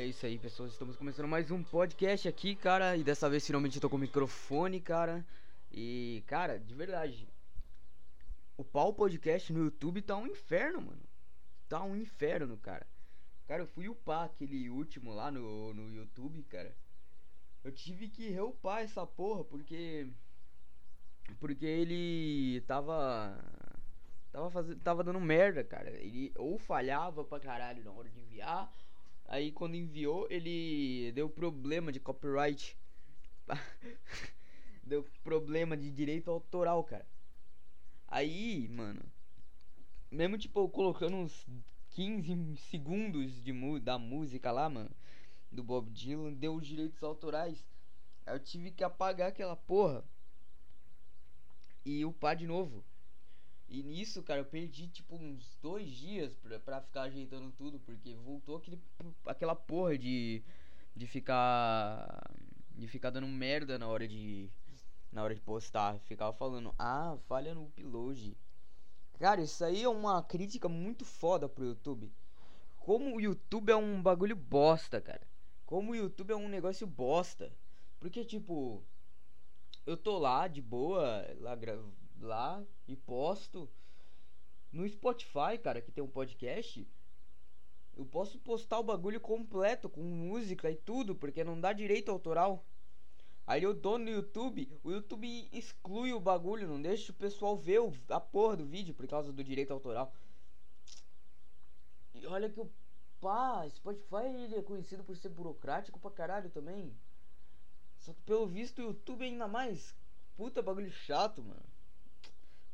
É isso aí, pessoas. Estamos começando mais um podcast aqui, cara. E dessa vez finalmente eu tô com o microfone, cara. E, cara, de verdade. O pau podcast no YouTube tá um inferno, mano. Tá um inferno, cara. Cara, eu fui upar aquele último lá no, no YouTube, cara. Eu tive que reupar essa porra porque. Porque ele tava. Tava, fazendo, tava dando merda, cara. Ele ou falhava pra caralho na hora de enviar. Aí quando enviou, ele deu problema de copyright. deu problema de direito autoral, cara. Aí, mano. Mesmo tipo colocando uns 15 segundos de da música lá, mano. Do Bob Dylan, deu os direitos autorais. Eu tive que apagar aquela porra. E upar de novo. E nisso, cara, eu perdi tipo uns dois dias pra, pra ficar ajeitando tudo, porque voltou aquele, aquela porra de, de ficar. de ficar dando merda na hora de. na hora de postar. Ficava falando, ah, falha no upload. Cara, isso aí é uma crítica muito foda pro YouTube. Como o YouTube é um bagulho bosta, cara. Como o YouTube é um negócio bosta. Porque, tipo, eu tô lá de boa, lá lá e posto. No Spotify, cara, que tem um podcast, eu posso postar o bagulho completo com música e tudo, porque não dá direito autoral. Aí eu dou no YouTube, o YouTube exclui o bagulho, não deixa o pessoal ver o, a porra do vídeo por causa do direito autoral. E olha que o pá, Spotify ele é conhecido por ser burocrático pra caralho também. Só que pelo visto o YouTube é ainda mais. Puta bagulho chato, mano.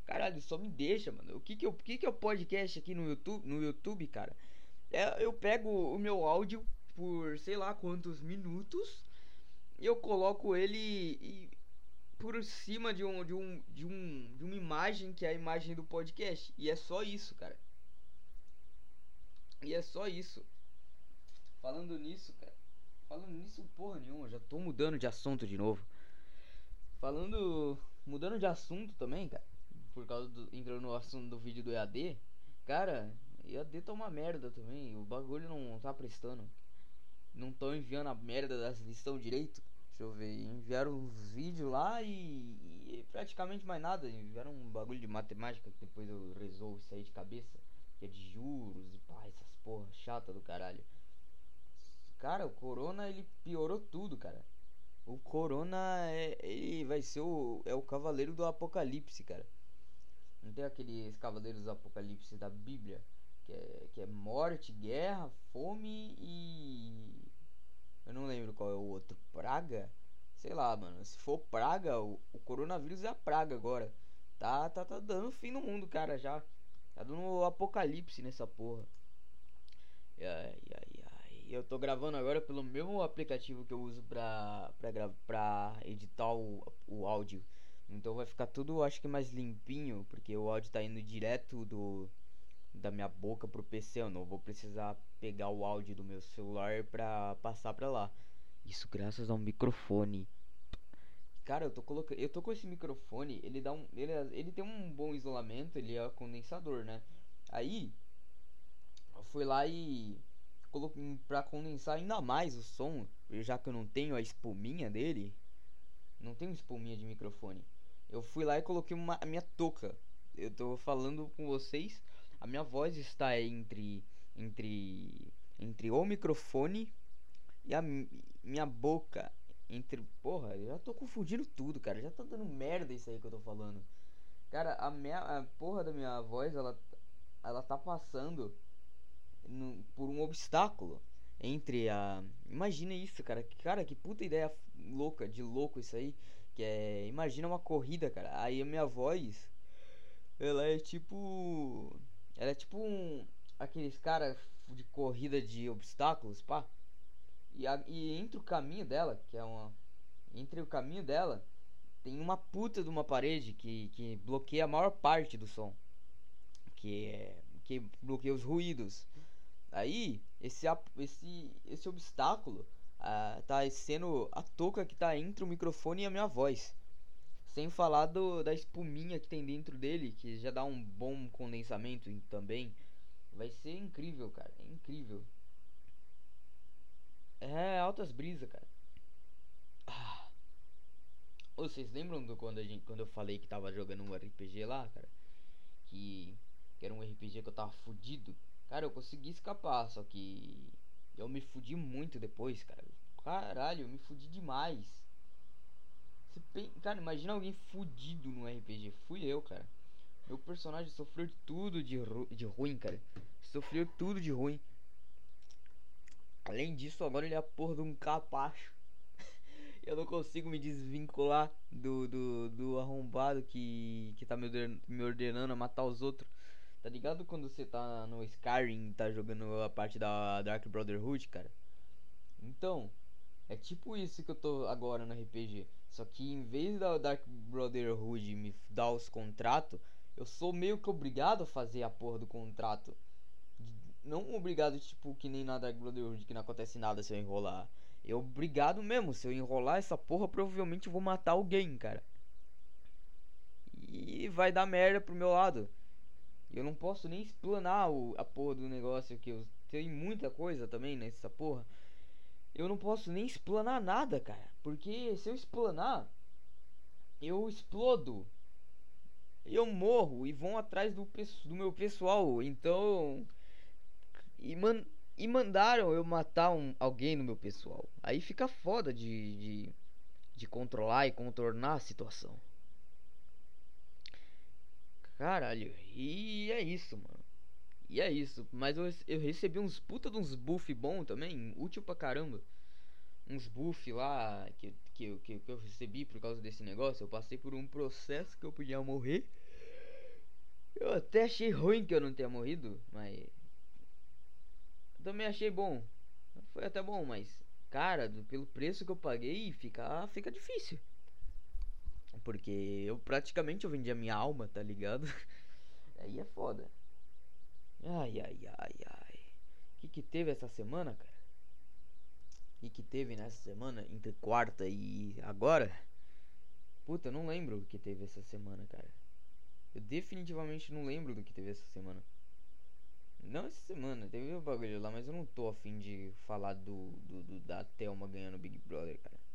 Caralho, só me deixa, mano. O que que, eu, o que que é o podcast aqui no YouTube, no YouTube, cara? É, eu pego o meu áudio por sei lá quantos minutos eu coloco ele e, por cima de um, de um de um de uma imagem que é a imagem do podcast e é só isso, cara. E é só isso. Falando nisso, cara. Falando nisso, porra nenhuma, já tô mudando de assunto de novo. Falando mudando de assunto também, cara por causa do. entrando no assunto do vídeo do EAD, cara, EAD tá uma merda também. O bagulho não tá prestando. Não estão enviando a merda das lição direito. Deixa eu ver. Enviaram uns vídeos lá e, e, praticamente mais nada. Enviaram um bagulho de matemática que depois eu resolvo sair de cabeça. Que é de juros e pá, essas porra chata do caralho. Cara, o Corona ele piorou tudo, cara. O Corona é, ele vai ser o, é o cavaleiro do apocalipse, cara. Não tem aqueles cavaleiros do apocalipse da Bíblia? Que é, que é morte, guerra, fome e. Eu não lembro qual é o outro. Praga? Sei lá, mano. Se for praga, o, o coronavírus é a praga agora. Tá, tá, tá dando fim no mundo, cara, já. Tá dando apocalipse nessa porra. Ai, ai, ai. Eu tô gravando agora pelo mesmo aplicativo que eu uso pra, pra, pra editar o, o áudio. Então vai ficar tudo, acho que mais limpinho, porque o áudio tá indo direto do da minha boca pro PC, eu não vou precisar pegar o áudio do meu celular pra passar pra lá. Isso graças ao microfone. Cara, eu tô colocando, eu tô com esse microfone, ele dá um, ele, ele tem um bom isolamento, ele é condensador, né? Aí eu fui lá e coloquei para condensar ainda mais o som, já que eu não tenho a espuminha dele, não tenho espuminha de microfone. Eu fui lá e coloquei uma, a minha touca. Eu tô falando com vocês. A minha voz está entre entre entre o microfone e a minha boca entre porra, eu já tô confundindo tudo, cara. Já tá dando merda isso aí que eu tô falando. Cara, a minha a porra da minha voz, ela ela tá passando no, por um obstáculo entre a imagina isso, cara. Cara, que puta ideia louca, de louco isso aí. É. Imagina uma corrida, cara. Aí a minha voz. Ela é tipo. Ela é tipo um. Aqueles caras de corrida de obstáculos, pá. E, a, e entre o caminho dela, que é uma. Entre o caminho dela, tem uma puta de uma parede que, que bloqueia a maior parte do som. Que é. Que bloqueia os ruídos. Aí, esse, esse, esse obstáculo uh, tá sendo a touca que tá entre o microfone e a minha voz. Sem falar do, da espuminha que tem dentro dele, que já dá um bom condensamento também. Vai ser incrível, cara. É incrível. É, altas brisas, cara. Ah. Vocês lembram do quando, a gente, quando eu falei que tava jogando um RPG lá, cara? Que, que era um RPG que eu tava fudido. Cara, eu consegui escapar, só que eu me fudi muito depois, cara. Caralho, eu me fudi demais. Cara, imagina alguém fudido no RPG. Fui eu, cara. Meu personagem sofreu tudo de, ru de ruim, cara. Sofreu tudo de ruim. Além disso, agora ele é a porra de um capacho. eu não consigo me desvincular do, do, do arrombado que, que tá me ordenando, me ordenando a matar os outros. Tá ligado quando você tá no Skyrim tá jogando a parte da Dark Brotherhood, cara? Então, é tipo isso que eu tô agora no RPG. Só que em vez da Dark Brotherhood me dar os contratos, eu sou meio que obrigado a fazer a porra do contrato. Não obrigado, tipo, que nem na Dark Brotherhood, que não acontece nada se eu enrolar. Eu obrigado mesmo. Se eu enrolar essa porra, provavelmente eu vou matar alguém, cara. E vai dar merda pro meu lado. Eu não posso nem explanar o, a porra do negócio que eu tem muita coisa também nessa porra. Eu não posso nem explanar nada, cara. Porque se eu explanar, eu explodo. Eu morro e vão atrás do, do meu pessoal. Então, e, man, e mandaram eu matar um, alguém no meu pessoal. Aí fica foda de, de, de controlar e contornar a situação. Caralho, e é isso, mano. E é isso. Mas eu, eu recebi uns puta de uns buff bom também, útil pra caramba. Uns buff lá que, que, que, que eu recebi por causa desse negócio. Eu passei por um processo que eu podia morrer. Eu até achei ruim que eu não tenha morrido, mas também achei bom. Foi até bom, mas cara, do, pelo preço que eu paguei, fica fica difícil. Porque eu praticamente eu vendi a minha alma, tá ligado? Aí é foda. Ai, ai, ai, ai. O que, que teve essa semana, cara? O que, que teve nessa semana? Entre quarta e agora? Puta, eu não lembro o que teve essa semana, cara. Eu definitivamente não lembro do que teve essa semana. Não essa semana, teve um bagulho lá, mas eu não tô afim de falar do, do, do da Thelma ganhando Big Brother, cara.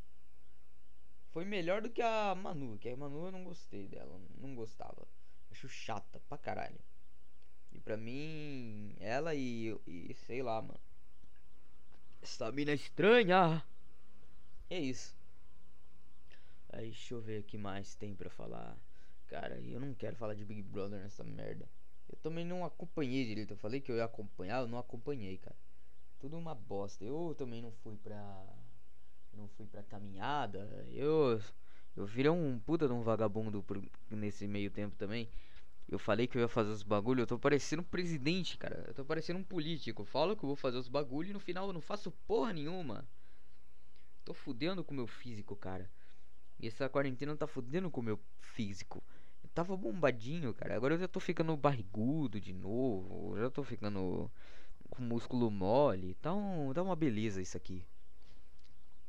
Foi melhor do que a Manu, que a Manu eu não gostei dela, não gostava. Acho chata pra caralho. E pra mim, ela e, e sei lá, mano. Essa mina estranha. É isso. Aí, deixa eu ver o que mais tem pra falar. Cara, eu não quero falar de Big Brother nessa merda. Eu também não acompanhei direito. Eu falei que eu ia acompanhar, eu não acompanhei, cara. Tudo uma bosta. Eu também não fui pra. Não fui pra caminhada. Eu. Eu virei um puta de um vagabundo por, nesse meio tempo também. Eu falei que eu ia fazer os bagulho. Eu tô parecendo um presidente, cara. Eu tô parecendo um político. Eu falo que eu vou fazer os bagulho e no final eu não faço porra nenhuma. Tô fudendo com o meu físico, cara. E essa quarentena tá fudendo com o meu físico tava bombadinho, cara. Agora eu já tô ficando barrigudo de novo. Já tô ficando com músculo mole. Tá, um, tá uma beleza isso aqui.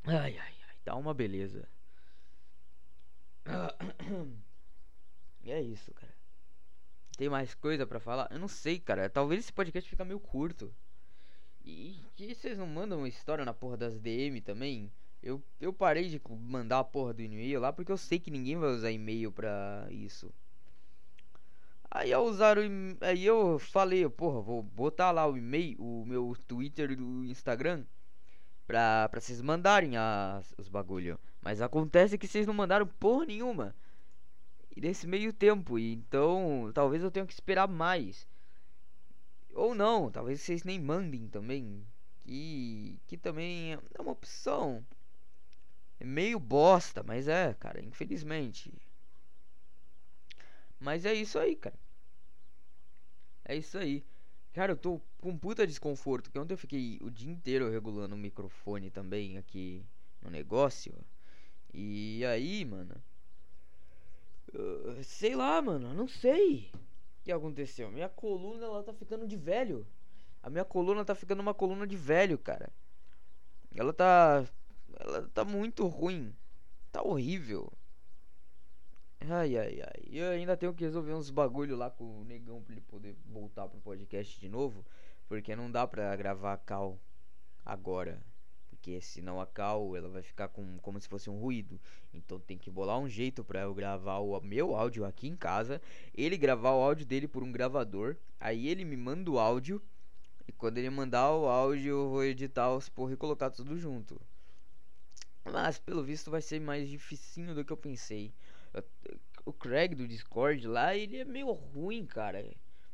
Ai, ai, ai. Tá uma beleza. E é isso, cara. Tem mais coisa para falar? Eu não sei, cara. Talvez esse podcast fica meio curto. E que vocês não mandam uma história na porra das DM também? Eu, eu parei de mandar a porra do e-mail lá porque eu sei que ninguém vai usar e-mail pra isso. Aí ao usar o aí eu falei, porra, vou botar lá o e-mail, o meu Twitter e o Instagram pra, pra vocês mandarem as, os bagulho. Mas acontece que vocês não mandaram porra nenhuma. E nesse meio tempo, então talvez eu tenha que esperar mais. Ou não, talvez vocês nem mandem também. Que, que também é uma opção. É meio bosta, mas é, cara, infelizmente. Mas é isso aí, cara. É isso aí. Cara, eu tô com puta desconforto. Que ontem eu fiquei o dia inteiro regulando o microfone também aqui no negócio. E aí, mano. Uh, sei lá, mano. Não sei o que aconteceu. Minha coluna, ela tá ficando de velho. A minha coluna tá ficando uma coluna de velho, cara. Ela tá ela tá muito ruim. Tá horrível. Ai, ai, ai. Eu ainda tenho que resolver uns bagulho lá com o negão pra ele poder voltar pro podcast de novo. Porque não dá pra gravar cal agora. porque senão a cal ela vai ficar com, como se fosse um ruído. Então tem que bolar um jeito para eu gravar o meu áudio aqui em casa, ele gravar o áudio dele por um gravador, aí ele me manda o áudio e quando ele mandar o áudio eu vou editar os porra e colocar tudo junto. Mas pelo visto vai ser mais dificinho do que eu pensei. O Craig do Discord lá, ele é meio ruim, cara.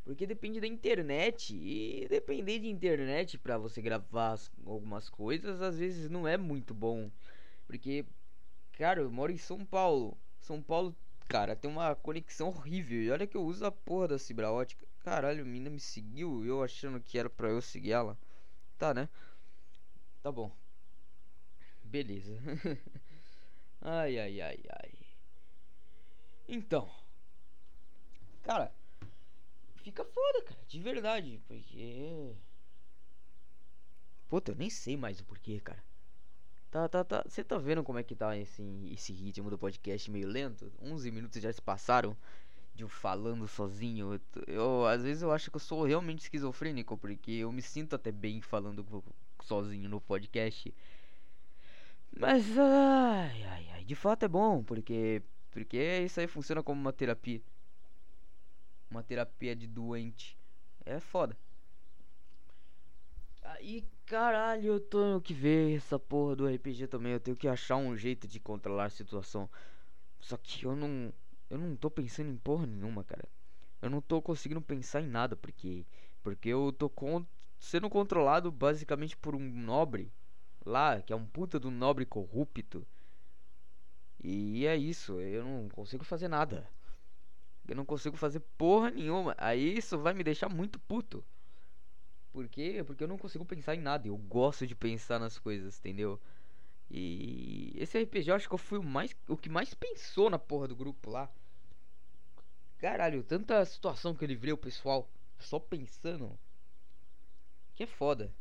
Porque depende da internet. E depender de internet para você gravar algumas coisas, às vezes não é muito bom. Porque, cara, eu moro em São Paulo. São Paulo, cara, tem uma conexão horrível. E olha que eu uso a porra da fibra ótica. Caralho, a menina me seguiu. Eu achando que era pra eu seguir ela. Tá, né? Tá bom. Beleza. ai, ai, ai, ai. Então. Cara, fica foda, cara. De verdade. Porque. Puta, eu nem sei mais o porquê, cara. Tá, tá, tá. Você tá vendo como é que tá esse, esse ritmo do podcast meio lento? 11 minutos já se passaram de eu falando sozinho. Eu, eu, às vezes eu acho que eu sou realmente esquizofrênico, porque eu me sinto até bem falando sozinho no podcast. Mas ai, ai, ai, de fato é bom, porque porque isso aí funciona como uma terapia uma terapia de doente. É foda. Aí, caralho, eu tenho que ver essa porra do RPG também. Eu tenho que achar um jeito de controlar a situação. Só que eu não. Eu não tô pensando em porra nenhuma, cara. Eu não tô conseguindo pensar em nada, porque. Porque eu tô con sendo controlado basicamente por um nobre lá, que é um puta do nobre corrupto. E é isso, eu não consigo fazer nada. Eu não consigo fazer porra nenhuma. Aí isso vai me deixar muito puto. Por quê? Porque eu não consigo pensar em nada. Eu gosto de pensar nas coisas, entendeu? E esse RPG eu acho que eu fui o mais o que mais pensou na porra do grupo lá. Caralho, tanta situação que eu livrei o pessoal só pensando. Que é foda.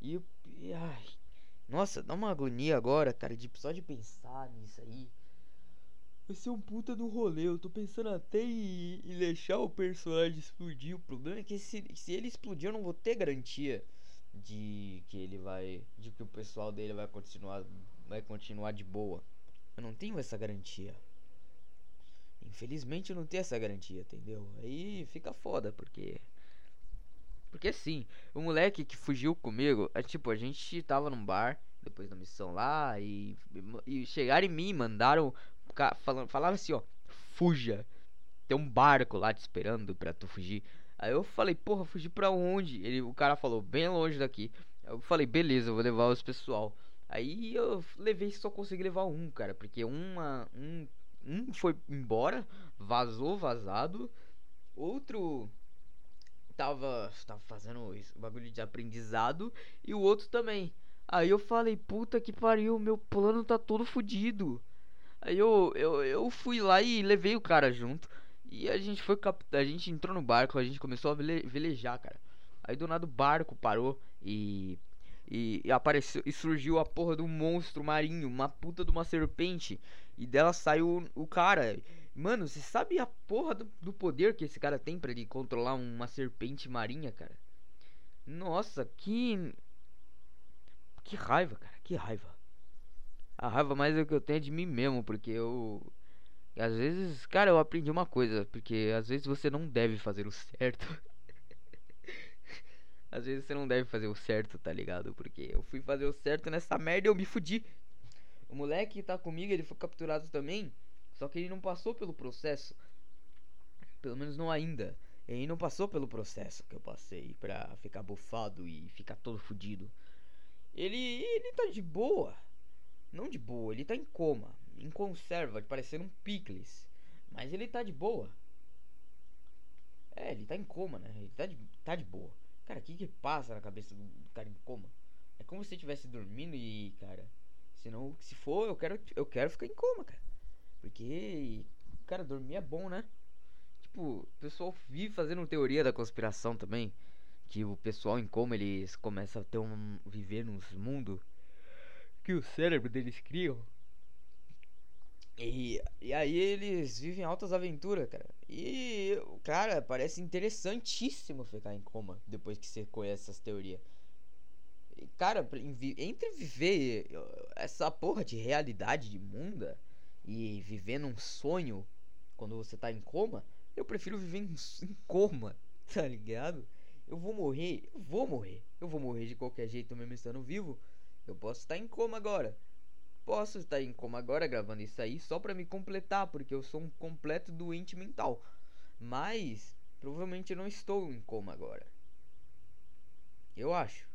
E, e ai, nossa, dá uma agonia agora, cara, de só de pensar nisso aí. Vai ser um puta do rolê. Eu tô pensando até em, em, deixar o personagem explodir. O problema é que se, se ele explodir, eu não vou ter garantia de que ele vai. De que o pessoal dele vai continuar. Vai continuar de boa. Eu não tenho essa garantia. Infelizmente eu não tenho essa garantia, entendeu? Aí fica foda, porque. Porque sim, o moleque que fugiu comigo, é tipo, a gente tava num bar depois da missão lá e, e chegaram em mim, mandaram falando, falava assim, ó, fuja. Tem um barco lá te esperando pra tu fugir. Aí eu falei, porra, fugir pra onde? Ele, o cara falou, bem longe daqui. Eu falei, beleza, eu vou levar os pessoal. Aí eu levei, só consegui levar um, cara, porque uma, um, um foi embora, vazou, vazado. Outro tava, tava fazendo isso, bagulho de aprendizado e o outro também. Aí eu falei, puta que pariu, meu plano tá todo fudido. Aí eu, eu, eu fui lá e levei o cara junto. E a gente foi A gente entrou no barco, a gente começou a vele... velejar, cara. Aí do nada o barco parou e, e. E, apareceu. E surgiu a porra do monstro marinho, uma puta de uma serpente. E dela saiu o cara. Mano, você sabe a porra do, do poder que esse cara tem para ele controlar uma serpente marinha, cara? Nossa, que. Que raiva, cara, que raiva. A raiva mais é que eu tenho de mim mesmo, porque eu. Às vezes, cara, eu aprendi uma coisa, porque às vezes você não deve fazer o certo. às vezes você não deve fazer o certo, tá ligado? Porque eu fui fazer o certo nessa merda e eu me fudi. O moleque que tá comigo, ele foi capturado também, só que ele não passou pelo processo. Pelo menos não ainda. Ele não passou pelo processo que eu passei pra ficar bufado e ficar todo fudido. Ele, ele tá de boa. Não de boa, ele tá em coma, em conserva, parecendo um picles. Mas ele tá de boa. É, ele tá em coma, né? Ele tá de, tá de boa. Cara, o que que passa na cabeça do cara em coma? É como se estivesse dormindo e, cara, se não, se for, eu quero, eu quero ficar em coma, cara. Porque, cara, dormir é bom, né? Tipo, o pessoal vive fazendo teoria da conspiração também, que o pessoal em coma eles começam a ter um viver nos mundos que o cérebro deles criam. E, e aí eles vivem altas aventuras, cara. E, cara, parece interessantíssimo ficar em coma depois que você conhece essas teorias. Cara, entre viver essa porra de realidade de munda e viver num sonho quando você tá em coma, eu prefiro viver em, em coma, tá ligado? Eu vou morrer, eu vou morrer. Eu vou morrer de qualquer jeito mesmo estando vivo. Eu posso estar em coma agora. Posso estar em coma agora gravando isso aí só pra me completar, porque eu sou um completo doente mental. Mas provavelmente eu não estou em coma agora. Eu acho.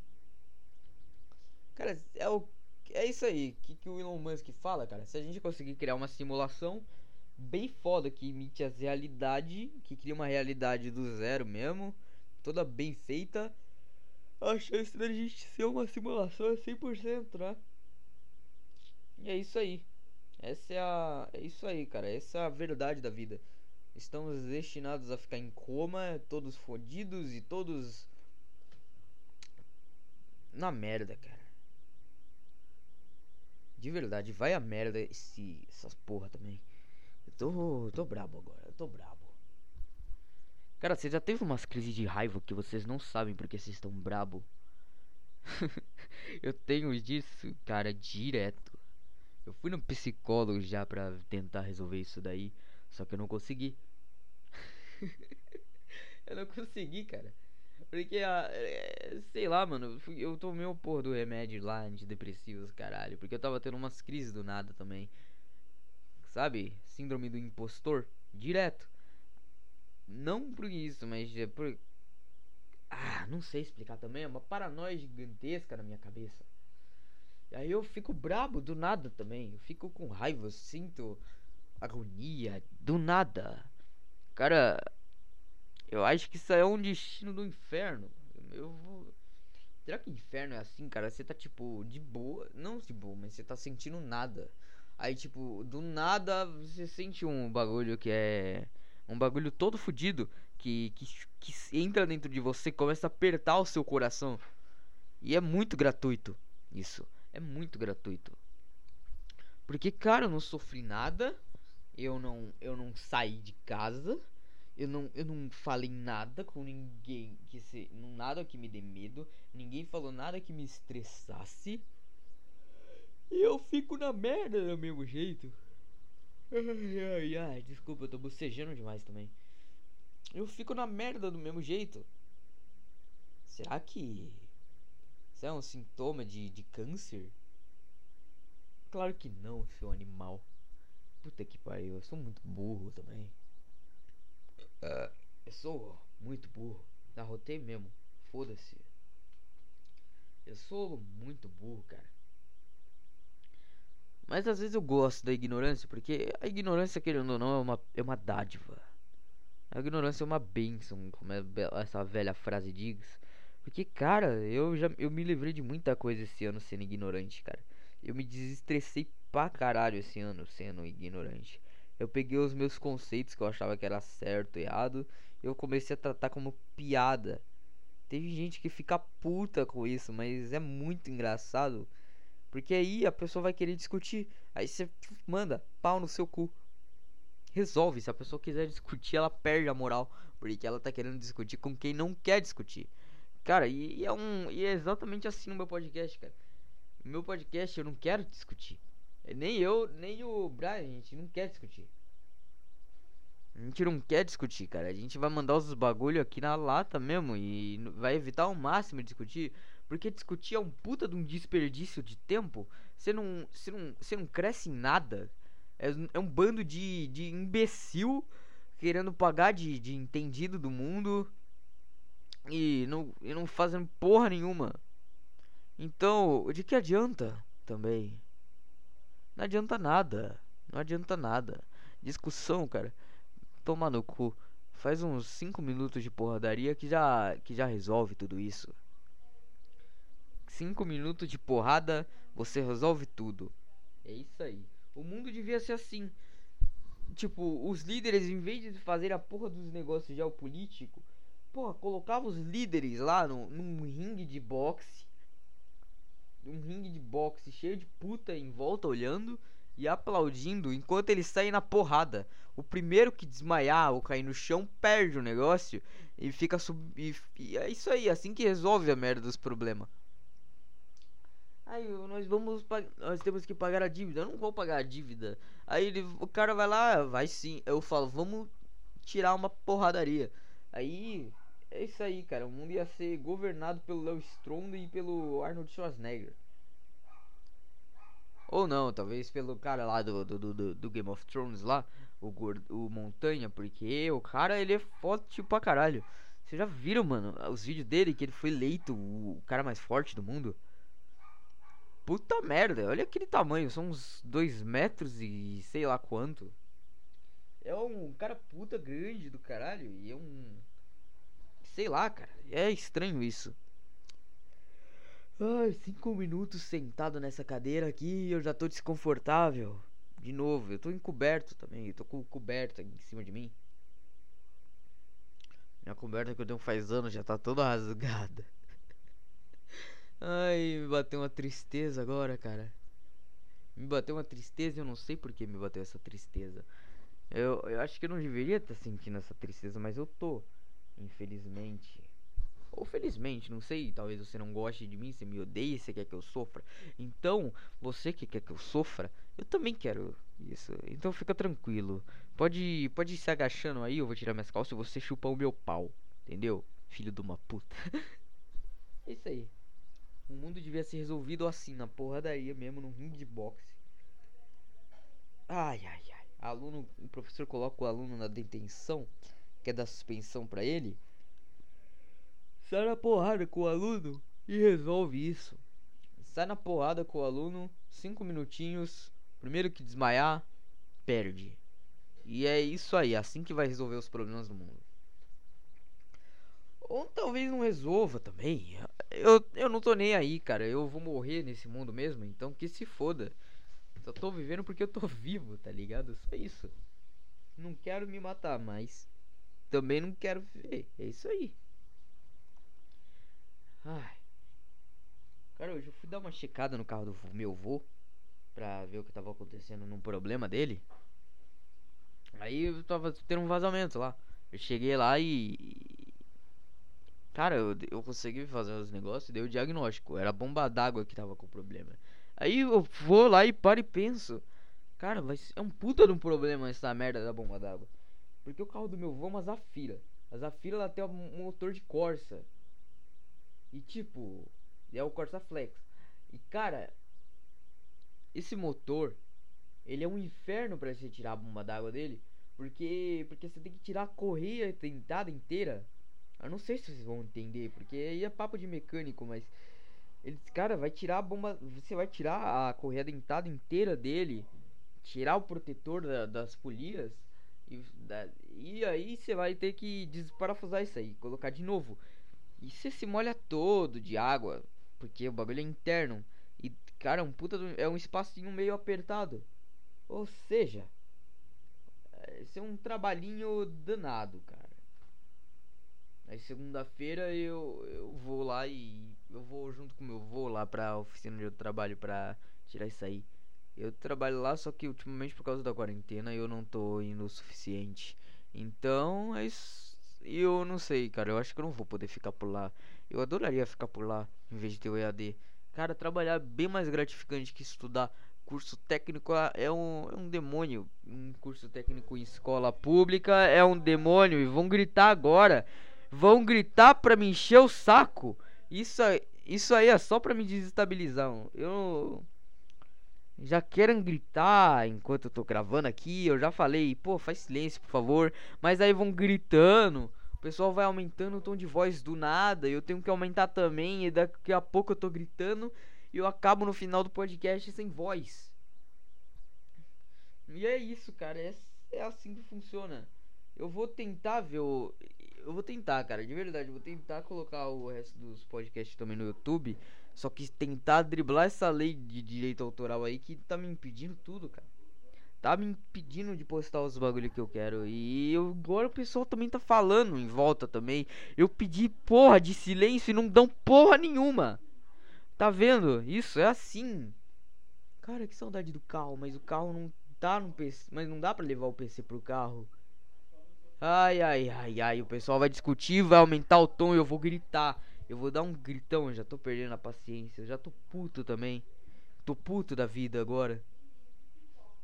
Cara, é, o, é isso aí que, que o Elon Musk fala, cara. Se a gente conseguir criar uma simulação bem foda que imite as realidades, que cria uma realidade do zero mesmo, toda bem feita, a chance da gente ser uma simulação é 100%, né? E é isso aí. Essa é a. É isso aí, cara. Essa é a verdade da vida. Estamos destinados a ficar em coma, todos fodidos e todos. Na merda, cara. De verdade, vai a merda esse, essas porra também. Eu tô, tô brabo agora, eu tô brabo. Cara, você já teve umas crises de raiva que vocês não sabem porque vocês estão brabo? eu tenho disso, cara, direto. Eu fui no psicólogo já pra tentar resolver isso daí, só que eu não consegui. eu não consegui, cara. Porque, ah, é, sei lá, mano, eu tomei o porra do remédio lá, antidepressivos, caralho. Porque eu tava tendo umas crises do nada também. Sabe? Síndrome do impostor. Direto. Não por isso, mas é por. Ah, não sei explicar também. É uma paranoia gigantesca na minha cabeça. E aí eu fico brabo do nada também. Eu fico com raiva, eu sinto agonia do nada. Cara, eu acho que isso é um destino do inferno. Eu vou. Será que inferno é assim, cara? Você tá tipo de boa. Não de boa, mas você tá sentindo nada. Aí, tipo, do nada você sente um bagulho que é. Um bagulho todo fodido que, que, que entra dentro de você começa a apertar o seu coração. E é muito gratuito isso. É muito gratuito. Porque, cara, eu não sofri nada. Eu não, eu não saí de casa. Eu não, eu não falei nada com ninguém que se, nada que me dê medo, ninguém falou nada que me estressasse. E eu fico na merda do mesmo jeito. Ai, ai, ai, desculpa, eu tô bocejando demais também. Eu fico na merda do mesmo jeito. Será que isso é um sintoma de, de câncer? Claro que não, seu animal. Puta que pariu, eu sou muito burro também. Uh, eu sou muito burro. Arrotei mesmo. Foda-se. Eu sou muito burro, cara. Mas às vezes eu gosto da ignorância, porque a ignorância, querendo ou não, é uma, é uma dádiva. A ignorância é uma bênção, como é essa velha frase diz. Porque, cara, eu já eu me livrei de muita coisa esse ano sendo ignorante, cara. Eu me desestressei pra caralho esse ano sendo ignorante. Eu peguei os meus conceitos que eu achava que era certo, errado, eu comecei a tratar como piada. Teve gente que fica puta com isso, mas é muito engraçado. Porque aí a pessoa vai querer discutir. Aí você manda pau no seu cu. Resolve. Se a pessoa quiser discutir, ela perde a moral. Porque ela tá querendo discutir com quem não quer discutir. Cara, e, e é um. E é exatamente assim no meu podcast, cara. No meu podcast eu não quero discutir. Nem eu, nem o Brian, a gente não quer discutir. A gente não quer discutir, cara. A gente vai mandar os bagulho aqui na lata mesmo e vai evitar ao máximo discutir. Porque discutir é um puta de um desperdício de tempo. Você não, você não, você não cresce em nada. É, é um bando de, de imbecil querendo pagar de, de entendido do mundo e não, e não fazendo porra nenhuma. Então, de que adianta também? Não adianta nada. Não adianta nada. Discussão, cara. Toma no cu. Faz uns 5 minutos de porradaria que já, que já resolve tudo isso. 5 minutos de porrada, você resolve tudo. É isso aí. O mundo devia ser assim. Tipo, os líderes, em vez de fazer a porra dos negócios geopolíticos, porra, colocava os líderes lá no, num ringue de boxe um ringue de boxe cheio de puta em volta olhando e aplaudindo enquanto eles saem na porrada. O primeiro que desmaiar ou cair no chão perde o negócio e fica sub. E, e é isso aí, assim que resolve a merda dos problemas. Aí nós vamos nós temos que pagar a dívida. Eu não vou pagar a dívida. Aí ele, o cara vai lá, vai sim. Eu falo, vamos tirar uma porradaria. Aí é isso aí, cara. O mundo ia ser governado pelo Léo Stronda e pelo Arnold Schwarzenegger. Ou não, talvez pelo cara lá do, do, do, do Game of Thrones lá, o, o Montanha, porque o cara ele é forte pra caralho. Vocês já viram, mano, os vídeos dele que ele foi eleito o cara mais forte do mundo? Puta merda, olha aquele tamanho, são uns 2 metros e sei lá quanto. É um cara puta grande do caralho e é um. Sei lá, cara, é estranho isso. Ai, cinco minutos sentado nessa cadeira aqui eu já tô desconfortável. De novo, eu tô encoberto também, eu tô com coberta em cima de mim. Minha coberta que eu tenho faz anos já tá toda rasgada. Ai, me bateu uma tristeza agora, cara. Me bateu uma tristeza e eu não sei por que me bateu essa tristeza. Eu, eu acho que eu não deveria estar sentindo essa tristeza, mas eu tô. Infelizmente. Ou felizmente, não sei, talvez você não goste de mim, você me odeia, você quer que eu sofra. Então, você que quer que eu sofra, eu também quero isso. Então fica tranquilo. Pode, pode ir se agachando aí, eu vou tirar minhas calças e você chupa o meu pau. Entendeu? Filho de uma puta. é isso aí. O mundo devia ser resolvido assim, na porradaria mesmo, no ringue de boxe. Ai, ai, ai. Aluno, o professor coloca o aluno na detenção, quer dar suspensão para ele sai na porrada com o aluno e resolve isso. Sai na porrada com o aluno, cinco minutinhos, primeiro que desmaiar, perde. E é isso aí, assim que vai resolver os problemas do mundo. Ou talvez não resolva também. Eu, eu não tô nem aí, cara. Eu vou morrer nesse mundo mesmo, então que se foda. Só tô vivendo porque eu tô vivo, tá ligado? Só isso. Não quero me matar, mas também não quero viver. É isso aí. Ai. Cara, hoje eu fui dar uma checada no carro do meu vô pra ver o que tava acontecendo num problema dele. Aí eu tava tendo um vazamento lá. Eu cheguei lá e. Cara, eu, eu consegui fazer os negócios e dei o diagnóstico. Era a bomba d'água que tava com problema. Aí eu vou lá e paro e penso. Cara, vai ser, é um puta de um problema essa merda da bomba d'água. Porque o carro do meu vô é uma Zafira. A Zafira ela tem um motor de Corsa. E tipo, é o Corsa Flex. E cara, esse motor, ele é um inferno para você tirar a bomba d'água dele, porque porque você tem que tirar a correia tentada inteira. Eu não sei se vocês vão entender, porque aí é papo de mecânico, mas ele, cara, vai tirar a bomba, você vai tirar a correia dentada inteira dele, tirar o protetor da, das polias e, e aí você vai ter que desparafusar isso aí, colocar de novo. E você se molha todo de água, porque o bagulho é interno. E, cara, um puta do, é um espacinho meio apertado. Ou seja, esse é um trabalhinho danado, cara. Aí segunda-feira eu, eu vou lá e eu vou junto com meu voo lá pra oficina eu trabalho pra tirar isso aí. Eu trabalho lá, só que ultimamente por causa da quarentena eu não tô indo o suficiente. Então é isso eu não sei, cara. Eu acho que eu não vou poder ficar por lá. Eu adoraria ficar por lá em vez de ter o EAD. Cara, trabalhar é bem mais gratificante que estudar. Curso técnico é um, é um demônio. Um curso técnico em escola pública é um demônio. E vão gritar agora. Vão gritar pra me encher o saco. Isso, isso aí é só pra me desestabilizar. Eu já querem gritar enquanto eu tô gravando aqui. Eu já falei, pô, faz silêncio, por favor. Mas aí vão gritando. O pessoal vai aumentando o tom de voz do nada. Eu tenho que aumentar também. E daqui a pouco eu tô gritando. E eu acabo no final do podcast sem voz. E é isso, cara. É, é assim que funciona. Eu vou tentar ver o. Eu vou tentar, cara, de verdade. Vou tentar colocar o resto dos podcasts também no YouTube. Só que tentar driblar essa lei de direito autoral aí que tá me impedindo tudo, cara. Tá me impedindo de postar os bagulho que eu quero. E eu, agora o pessoal também tá falando em volta também. Eu pedi porra de silêncio e não dão porra nenhuma. Tá vendo? Isso é assim. Cara, que saudade do carro, mas o carro não tá no PC. Mas não dá pra levar o PC pro carro. Ai, ai, ai, ai. O pessoal vai discutir, vai aumentar o tom e eu vou gritar. Eu vou dar um gritão, já tô perdendo a paciência. Eu já tô puto também. Tô puto da vida agora.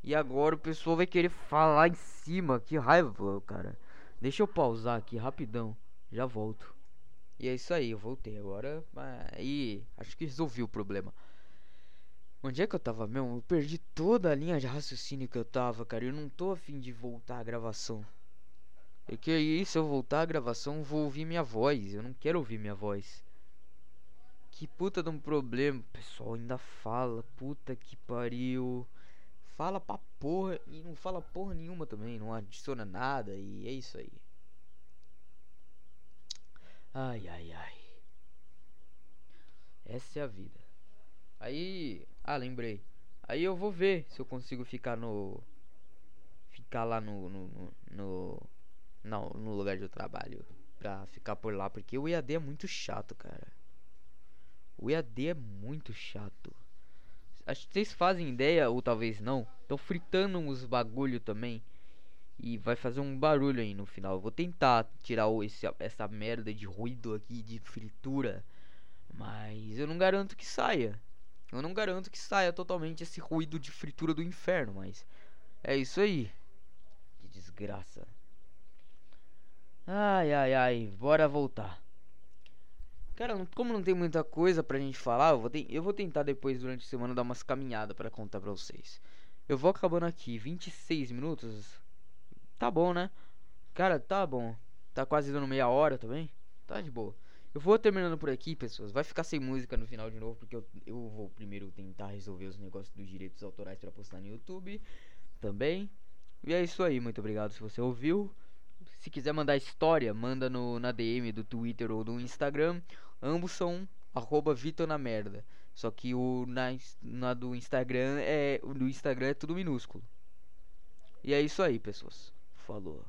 E agora o pessoal vai querer falar em cima. Que raiva, cara. Deixa eu pausar aqui rapidão. Já volto. E é isso aí, eu voltei agora. Aí, acho que resolvi o problema. Onde é que eu tava mesmo? Eu perdi toda a linha de raciocínio que eu tava, cara. Eu não tô afim de voltar à gravação. É que aí, se eu voltar à gravação, vou ouvir minha voz. Eu não quero ouvir minha voz. Que puta de um problema. Pessoal ainda fala. Puta que pariu. Fala pra porra e não fala porra nenhuma também. Não adiciona nada e é isso aí. Ai, ai, ai. Essa é a vida. Aí. Ah, lembrei. Aí eu vou ver se eu consigo ficar no. Ficar lá no. No. No, no, no lugar de trabalho. Pra ficar por lá. Porque o EAD é muito chato, cara. O EAD é muito chato. Acho que vocês fazem ideia, ou talvez não. Estão fritando uns bagulho também. E vai fazer um barulho aí no final. Eu vou tentar tirar esse, essa merda de ruído aqui de fritura. Mas eu não garanto que saia. Eu não garanto que saia totalmente esse ruído de fritura do inferno, mas é isso aí. Que desgraça. Ai, ai, ai, bora voltar. Cara, como não tem muita coisa pra gente falar, eu vou, te eu vou tentar depois durante a semana dar umas caminhadas para contar pra vocês. Eu vou acabando aqui, 26 minutos. Tá bom, né? Cara, tá bom. Tá quase dando meia hora também. Tá de boa. Eu vou terminando por aqui, pessoas. Vai ficar sem música no final de novo, porque eu, eu vou primeiro tentar resolver os negócios dos direitos autorais para postar no YouTube também. E é isso aí, muito obrigado se você ouviu. Se quiser mandar história, manda no, na DM do Twitter ou do Instagram. Ambos são arroba Vitor na merda. Só que o na, na do Instagram é. O do Instagram é tudo minúsculo. E é isso aí, pessoas. Falou.